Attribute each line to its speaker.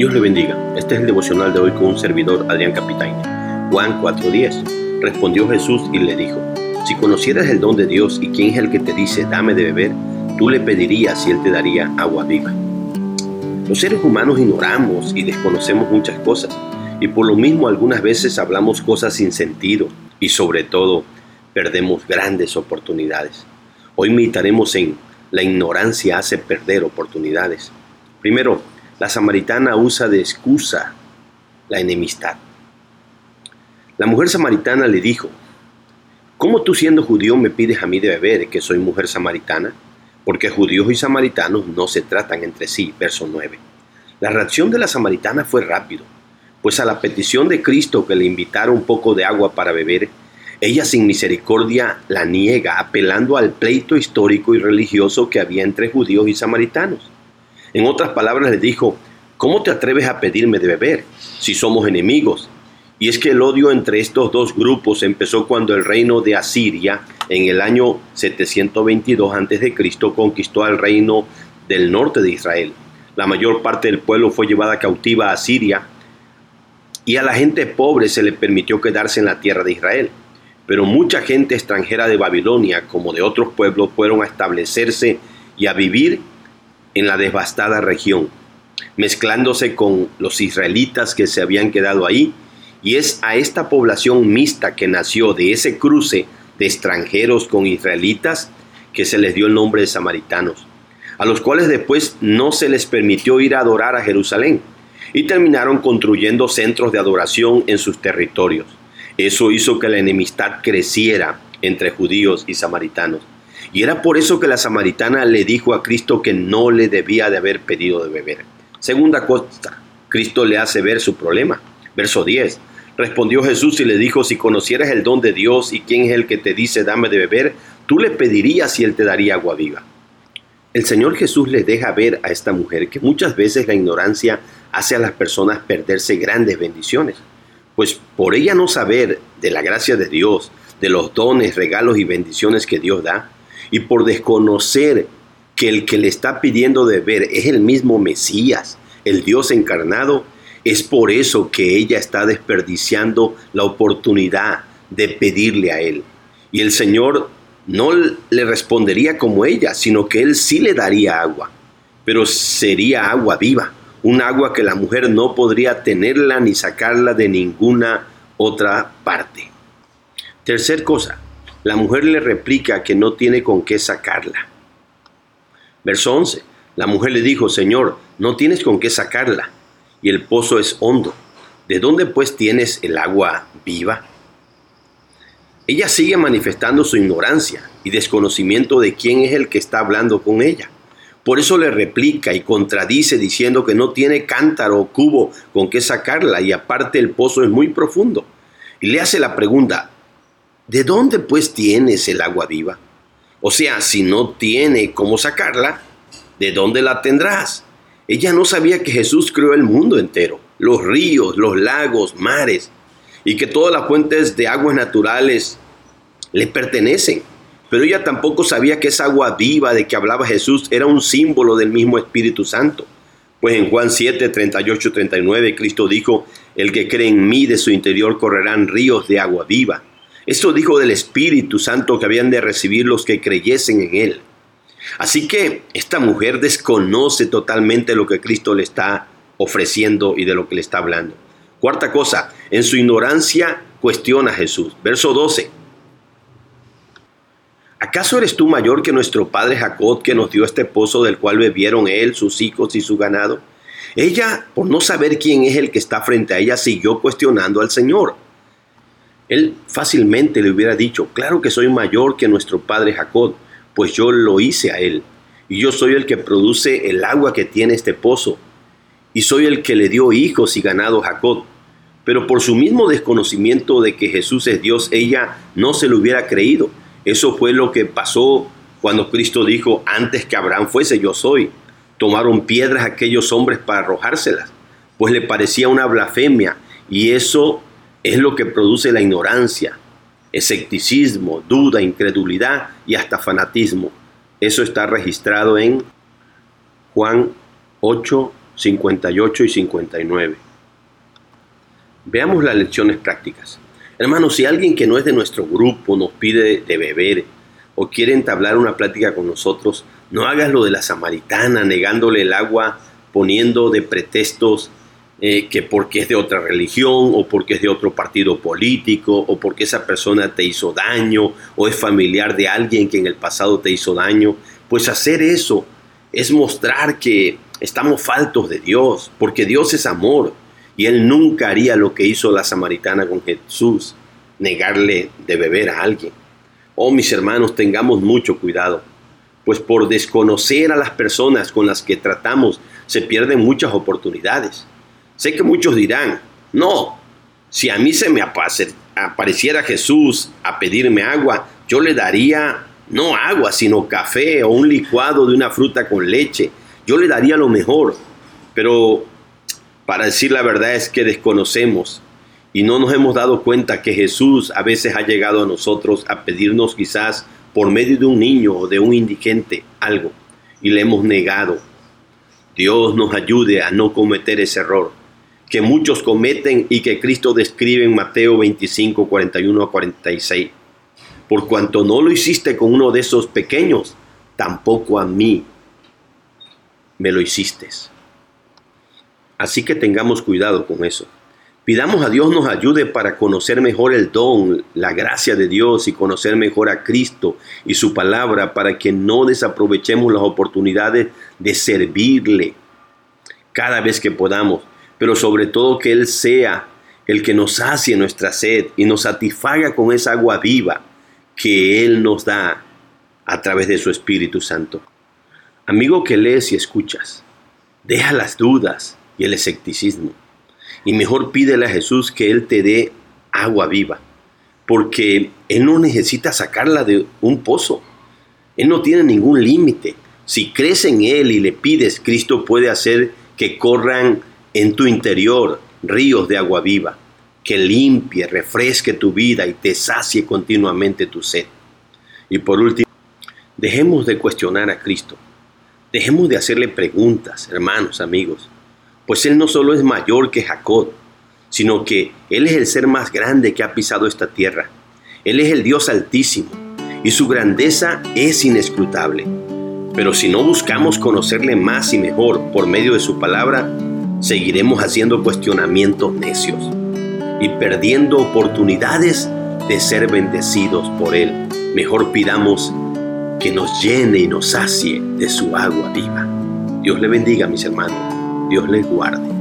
Speaker 1: Dios le bendiga. Este es el devocional de hoy con un servidor, Adrián Capitaine. Juan 4:10. Respondió Jesús y le dijo, si conocieras el don de Dios y quién es el que te dice, dame de beber, tú le pedirías y él te daría agua viva. Los seres humanos ignoramos y desconocemos muchas cosas y por lo mismo algunas veces hablamos cosas sin sentido y sobre todo perdemos grandes oportunidades. Hoy meditaremos en la ignorancia hace perder oportunidades. Primero, la samaritana usa de excusa la enemistad. La mujer samaritana le dijo, ¿cómo tú siendo judío me pides a mí de beber que soy mujer samaritana? Porque judíos y samaritanos no se tratan entre sí. Verso 9. La reacción de la samaritana fue rápido, pues a la petición de Cristo que le invitara un poco de agua para beber, ella sin misericordia la niega, apelando al pleito histórico y religioso que había entre judíos y samaritanos. En otras palabras le dijo, ¿cómo te atreves a pedirme de beber si somos enemigos? Y es que el odio entre estos dos grupos empezó cuando el reino de Asiria en el año 722 a.C. conquistó al reino del norte de Israel. La mayor parte del pueblo fue llevada cautiva a Asiria y a la gente pobre se le permitió quedarse en la tierra de Israel. Pero mucha gente extranjera de Babilonia, como de otros pueblos, fueron a establecerse y a vivir en la devastada región, mezclándose con los israelitas que se habían quedado ahí, y es a esta población mixta que nació de ese cruce de extranjeros con israelitas que se les dio el nombre de samaritanos, a los cuales después no se les permitió ir a adorar a Jerusalén, y terminaron construyendo centros de adoración en sus territorios. Eso hizo que la enemistad creciera entre judíos y samaritanos. Y era por eso que la samaritana le dijo a Cristo que no le debía de haber pedido de beber. Segunda cosa, Cristo le hace ver su problema. Verso 10. Respondió Jesús y le dijo, si conocieras el don de Dios y quién es el que te dice dame de beber, tú le pedirías y él te daría agua viva. El Señor Jesús le deja ver a esta mujer que muchas veces la ignorancia hace a las personas perderse grandes bendiciones. Pues por ella no saber de la gracia de Dios, de los dones, regalos y bendiciones que Dios da, y por desconocer que el que le está pidiendo de ver es el mismo Mesías, el Dios encarnado, es por eso que ella está desperdiciando la oportunidad de pedirle a Él. Y el Señor no le respondería como ella, sino que Él sí le daría agua, pero sería agua viva, un agua que la mujer no podría tenerla ni sacarla de ninguna otra parte. Tercer cosa, la mujer le replica que no tiene con qué sacarla. Verso 11. La mujer le dijo, Señor, no tienes con qué sacarla, y el pozo es hondo. ¿De dónde pues tienes el agua viva? Ella sigue manifestando su ignorancia y desconocimiento de quién es el que está hablando con ella. Por eso le replica y contradice diciendo que no tiene cántaro o cubo con qué sacarla y aparte el pozo es muy profundo. Y le hace la pregunta, ¿de dónde pues tienes el agua viva? O sea, si no tiene cómo sacarla, ¿de dónde la tendrás? Ella no sabía que Jesús creó el mundo entero, los ríos, los lagos, mares, y que todas las fuentes de aguas naturales le pertenecen. Pero ella tampoco sabía que esa agua viva de que hablaba Jesús era un símbolo del mismo Espíritu Santo. Pues en Juan 7, 38, 39, Cristo dijo, el que cree en mí de su interior correrán ríos de agua viva. Esto dijo del Espíritu Santo que habían de recibir los que creyesen en Él. Así que esta mujer desconoce totalmente lo que Cristo le está ofreciendo y de lo que le está hablando. Cuarta cosa, en su ignorancia cuestiona a Jesús. Verso 12. ¿Acaso eres tú mayor que nuestro padre Jacob que nos dio este pozo del cual bebieron él, sus hijos y su ganado? Ella, por no saber quién es el que está frente a ella, siguió cuestionando al Señor. Él fácilmente le hubiera dicho, claro que soy mayor que nuestro padre Jacob, pues yo lo hice a él, y yo soy el que produce el agua que tiene este pozo, y soy el que le dio hijos y ganado Jacob. Pero por su mismo desconocimiento de que Jesús es Dios, ella no se lo hubiera creído. Eso fue lo que pasó cuando Cristo dijo, antes que Abraham fuese, yo soy. Tomaron piedras aquellos hombres para arrojárselas, pues le parecía una blasfemia, y eso es lo que produce la ignorancia, escepticismo, duda, incredulidad y hasta fanatismo. Eso está registrado en Juan 8, 58 y 59. Veamos las lecciones prácticas. Hermanos, si alguien que no es de nuestro grupo nos pide de beber o quiere entablar una plática con nosotros, no hagas lo de la samaritana, negándole el agua, poniendo de pretextos eh, que porque es de otra religión o porque es de otro partido político o porque esa persona te hizo daño o es familiar de alguien que en el pasado te hizo daño. Pues hacer eso es mostrar que estamos faltos de Dios, porque Dios es amor y Él nunca haría lo que hizo la samaritana con Jesús, negarle de beber a alguien. Oh, mis hermanos, tengamos mucho cuidado, pues por desconocer a las personas con las que tratamos se pierden muchas oportunidades. Sé que muchos dirán, no, si a mí se me apareciera Jesús a pedirme agua, yo le daría no agua, sino café o un licuado de una fruta con leche. Yo le daría lo mejor. Pero para decir la verdad es que desconocemos y no nos hemos dado cuenta que Jesús a veces ha llegado a nosotros a pedirnos quizás por medio de un niño o de un indigente algo y le hemos negado. Dios nos ayude a no cometer ese error que muchos cometen y que Cristo describe en Mateo 25, 41 a 46. Por cuanto no lo hiciste con uno de esos pequeños, tampoco a mí me lo hiciste. Así que tengamos cuidado con eso. Pidamos a Dios nos ayude para conocer mejor el don, la gracia de Dios y conocer mejor a Cristo y su palabra para que no desaprovechemos las oportunidades de servirle cada vez que podamos pero sobre todo que Él sea el que nos sacie nuestra sed y nos satisfaga con esa agua viva que Él nos da a través de su Espíritu Santo. Amigo que lees y escuchas, deja las dudas y el escepticismo y mejor pídele a Jesús que Él te dé agua viva, porque Él no necesita sacarla de un pozo. Él no tiene ningún límite. Si crees en Él y le pides, Cristo puede hacer que corran en tu interior ríos de agua viva, que limpie, refresque tu vida y te sacie continuamente tu sed. Y por último, dejemos de cuestionar a Cristo. Dejemos de hacerle preguntas, hermanos, amigos, pues Él no solo es mayor que Jacob, sino que Él es el ser más grande que ha pisado esta tierra. Él es el Dios altísimo y su grandeza es inescrutable. Pero si no buscamos conocerle más y mejor por medio de su palabra, seguiremos haciendo cuestionamientos necios y perdiendo oportunidades de ser bendecidos por Él. Mejor pidamos que nos llene y nos sacie de su agua viva. Dios le bendiga, mis hermanos. Dios les guarde.